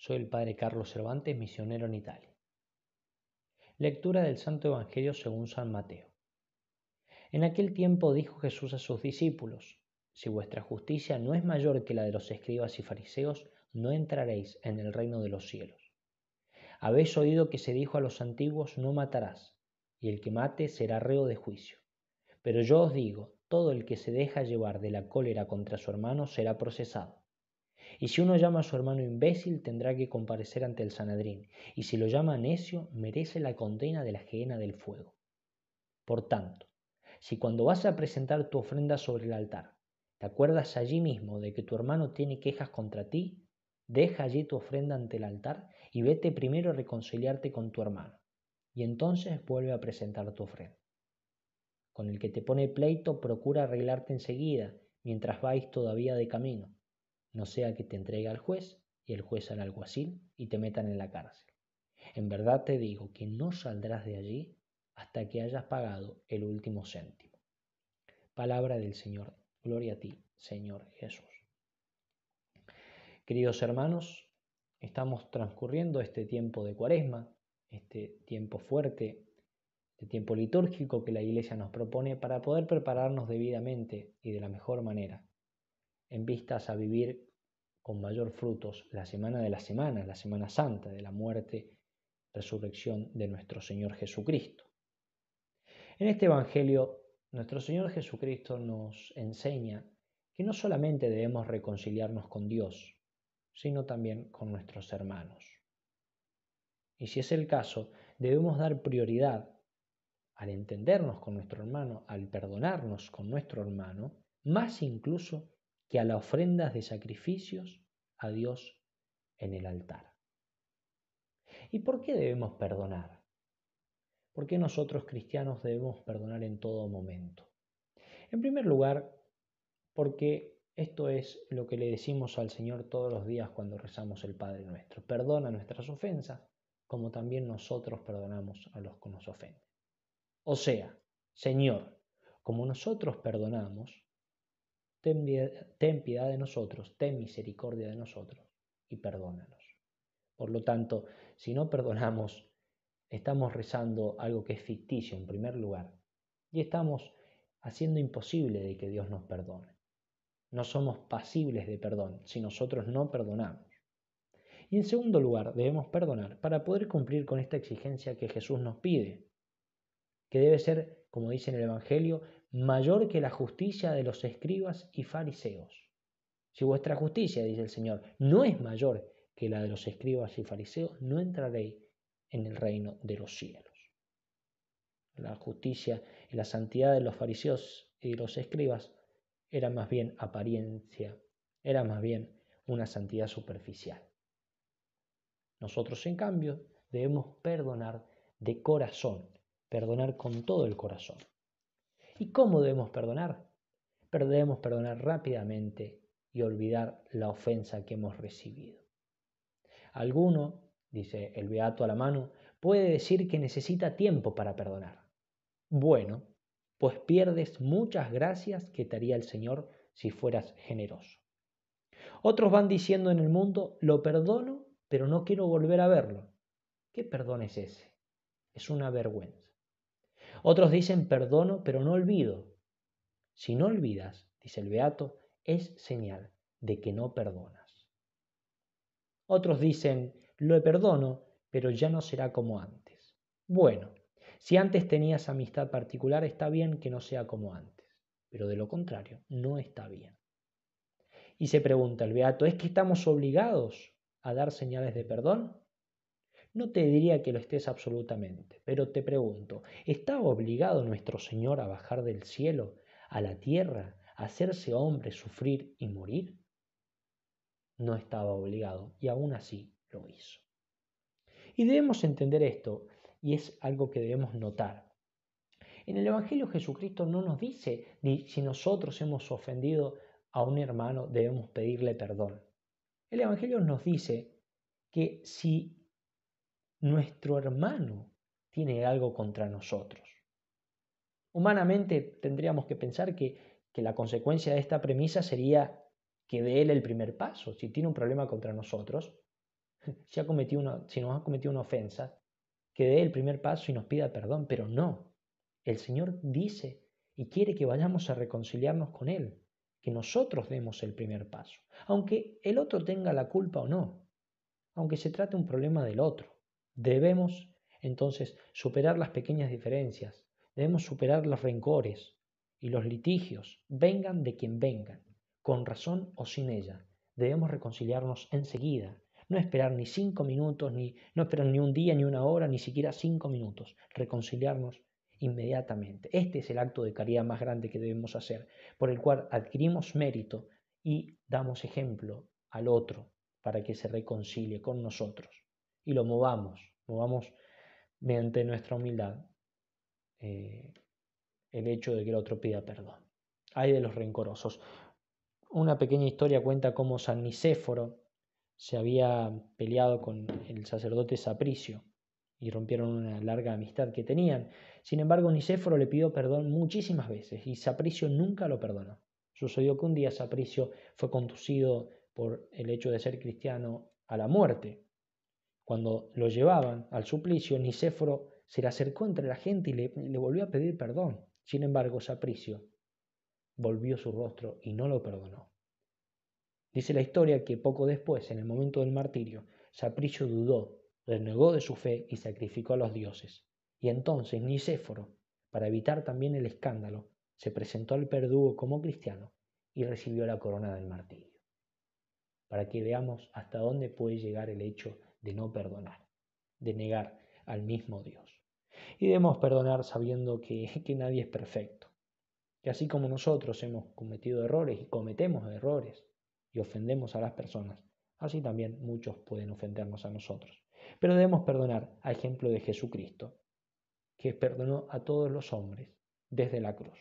Soy el Padre Carlos Cervantes, misionero en Italia. Lectura del Santo Evangelio según San Mateo. En aquel tiempo dijo Jesús a sus discípulos, Si vuestra justicia no es mayor que la de los escribas y fariseos, no entraréis en el reino de los cielos. Habéis oído que se dijo a los antiguos, no matarás, y el que mate será reo de juicio. Pero yo os digo, todo el que se deja llevar de la cólera contra su hermano será procesado. Y si uno llama a su hermano imbécil, tendrá que comparecer ante el Sanedrín, y si lo llama necio, merece la condena de la gehenna del fuego. Por tanto, si cuando vas a presentar tu ofrenda sobre el altar, te acuerdas allí mismo de que tu hermano tiene quejas contra ti, deja allí tu ofrenda ante el altar y vete primero a reconciliarte con tu hermano, y entonces vuelve a presentar tu ofrenda. Con el que te pone pleito, procura arreglarte enseguida, mientras vais todavía de camino no sea que te entregue al juez y el juez al alguacil y te metan en la cárcel. En verdad te digo que no saldrás de allí hasta que hayas pagado el último céntimo. Palabra del Señor. Gloria a ti, Señor Jesús. Queridos hermanos, estamos transcurriendo este tiempo de cuaresma, este tiempo fuerte, este tiempo litúrgico que la Iglesia nos propone para poder prepararnos debidamente y de la mejor manera en vistas a vivir con mayor frutos la semana de la semana, la Semana Santa, de la muerte, resurrección de nuestro Señor Jesucristo. En este Evangelio, nuestro Señor Jesucristo nos enseña que no solamente debemos reconciliarnos con Dios, sino también con nuestros hermanos. Y si es el caso, debemos dar prioridad al entendernos con nuestro hermano, al perdonarnos con nuestro hermano, más incluso que a las ofrendas de sacrificios a Dios en el altar. ¿Y por qué debemos perdonar? ¿Por qué nosotros cristianos debemos perdonar en todo momento? En primer lugar, porque esto es lo que le decimos al Señor todos los días cuando rezamos el Padre nuestro. Perdona nuestras ofensas, como también nosotros perdonamos a los que nos ofenden. O sea, Señor, como nosotros perdonamos, ten, piedad de nosotros, ten misericordia de nosotros y perdónanos. Por lo tanto, si no perdonamos, estamos rezando algo que es ficticio en primer lugar y estamos haciendo imposible de que Dios nos perdone. No somos pasibles de perdón si nosotros no perdonamos. Y en segundo lugar, debemos perdonar para poder cumplir con esta exigencia que Jesús nos pide, que debe ser, como dice en el Evangelio, mayor que la justicia de los escribas y fariseos. Si vuestra justicia, dice el Señor, no es mayor que la de los escribas y fariseos, no entraréis en el reino de los cielos. La justicia y la santidad de los fariseos y los escribas era más bien apariencia, era más bien una santidad superficial. Nosotros, en cambio, debemos perdonar de corazón, perdonar con todo el corazón. ¿Y cómo debemos perdonar? Pero debemos perdonar rápidamente y olvidar la ofensa que hemos recibido. Alguno, dice el Beato a la mano, puede decir que necesita tiempo para perdonar. Bueno, pues pierdes muchas gracias que te haría el Señor si fueras generoso. Otros van diciendo en el mundo, lo perdono, pero no quiero volver a verlo. ¿Qué perdón es ese? Es una vergüenza. Otros dicen perdono, pero no olvido. Si no olvidas, dice el Beato, es señal de que no perdonas. Otros dicen lo perdono, pero ya no será como antes. Bueno, si antes tenías amistad particular, está bien que no sea como antes, pero de lo contrario, no está bien. Y se pregunta el Beato, ¿es que estamos obligados a dar señales de perdón? No te diría que lo estés absolutamente, pero te pregunto, ¿está obligado nuestro Señor a bajar del cielo a la tierra, a hacerse hombre, sufrir y morir? No estaba obligado y aún así lo hizo. Y debemos entender esto, y es algo que debemos notar. En el Evangelio Jesucristo no nos dice ni si nosotros hemos ofendido a un hermano debemos pedirle perdón. El Evangelio nos dice que si nuestro hermano tiene algo contra nosotros. Humanamente tendríamos que pensar que, que la consecuencia de esta premisa sería que dé él el primer paso. Si tiene un problema contra nosotros, si, ha cometido una, si nos ha cometido una ofensa, que dé el primer paso y nos pida perdón, pero no. El Señor dice y quiere que vayamos a reconciliarnos con Él, que nosotros demos el primer paso, aunque el otro tenga la culpa o no, aunque se trate un problema del otro. Debemos entonces superar las pequeñas diferencias, debemos superar los rencores y los litigios, vengan de quien vengan, con razón o sin ella. Debemos reconciliarnos enseguida, no esperar ni cinco minutos, ni no esperar ni un día, ni una hora, ni siquiera cinco minutos, reconciliarnos inmediatamente. Este es el acto de caridad más grande que debemos hacer, por el cual adquirimos mérito y damos ejemplo al otro para que se reconcilie con nosotros y lo movamos, movamos mediante nuestra humildad eh, el hecho de que el otro pida perdón. Hay de los rencorosos. Una pequeña historia cuenta cómo San Nicéforo se había peleado con el sacerdote Sapricio y rompieron una larga amistad que tenían. Sin embargo, Nicéforo le pidió perdón muchísimas veces y Sapricio nunca lo perdonó. Sucedió que un día Sapricio fue conducido por el hecho de ser cristiano a la muerte. Cuando lo llevaban al suplicio, Nicéforo se le acercó entre la gente y le, volvió a pedir perdón. Sin embargo, Sapricio volvió su rostro y no lo perdonó. Dice la historia que poco después, en el momento del martirio, Sapricio dudó, renegó de su fe y sacrificó a los dioses. Y entonces Nicéforo, para evitar también el escándalo, se presentó al perdugo como cristiano y recibió la corona del martirio. Para que veamos hasta dónde puede llegar el hecho de no perdonar, de negar al mismo Dios. Y debemos perdonar sabiendo que, nadie es perfecto, que así como nosotros hemos cometido errores y cometemos errores y ofendemos a las personas, así también muchos pueden ofendernos a nosotros. Pero debemos perdonar a ejemplo de Jesucristo, que perdonó a todos los hombres desde la cruz.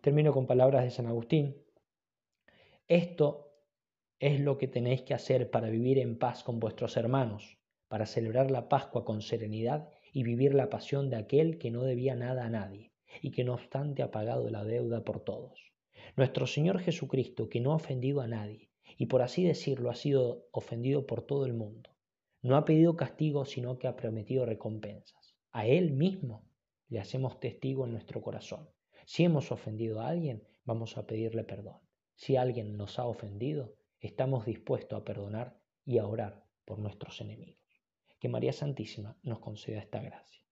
Termino con palabras de San Agustín. Esto es lo que tenéis que hacer para vivir en paz con vuestros hermanos, para celebrar la Pascua con serenidad y vivir la pasión de aquel que no debía nada a nadie y que no obstante ha pagado la deuda por todos. Nuestro Señor Jesucristo, que no ha ofendido a nadie y por así decirlo ha sido ofendido por todo el mundo, no ha pedido castigo sino que ha prometido recompensas. A Él mismo le hacemos testigo en nuestro corazón. Si hemos ofendido a alguien, vamos a pedirle perdón. Si alguien nos ha ofendido, estamos dispuestos a perdonar y a orar por nuestros enemigos. Que María Santísima nos conceda esta gracia.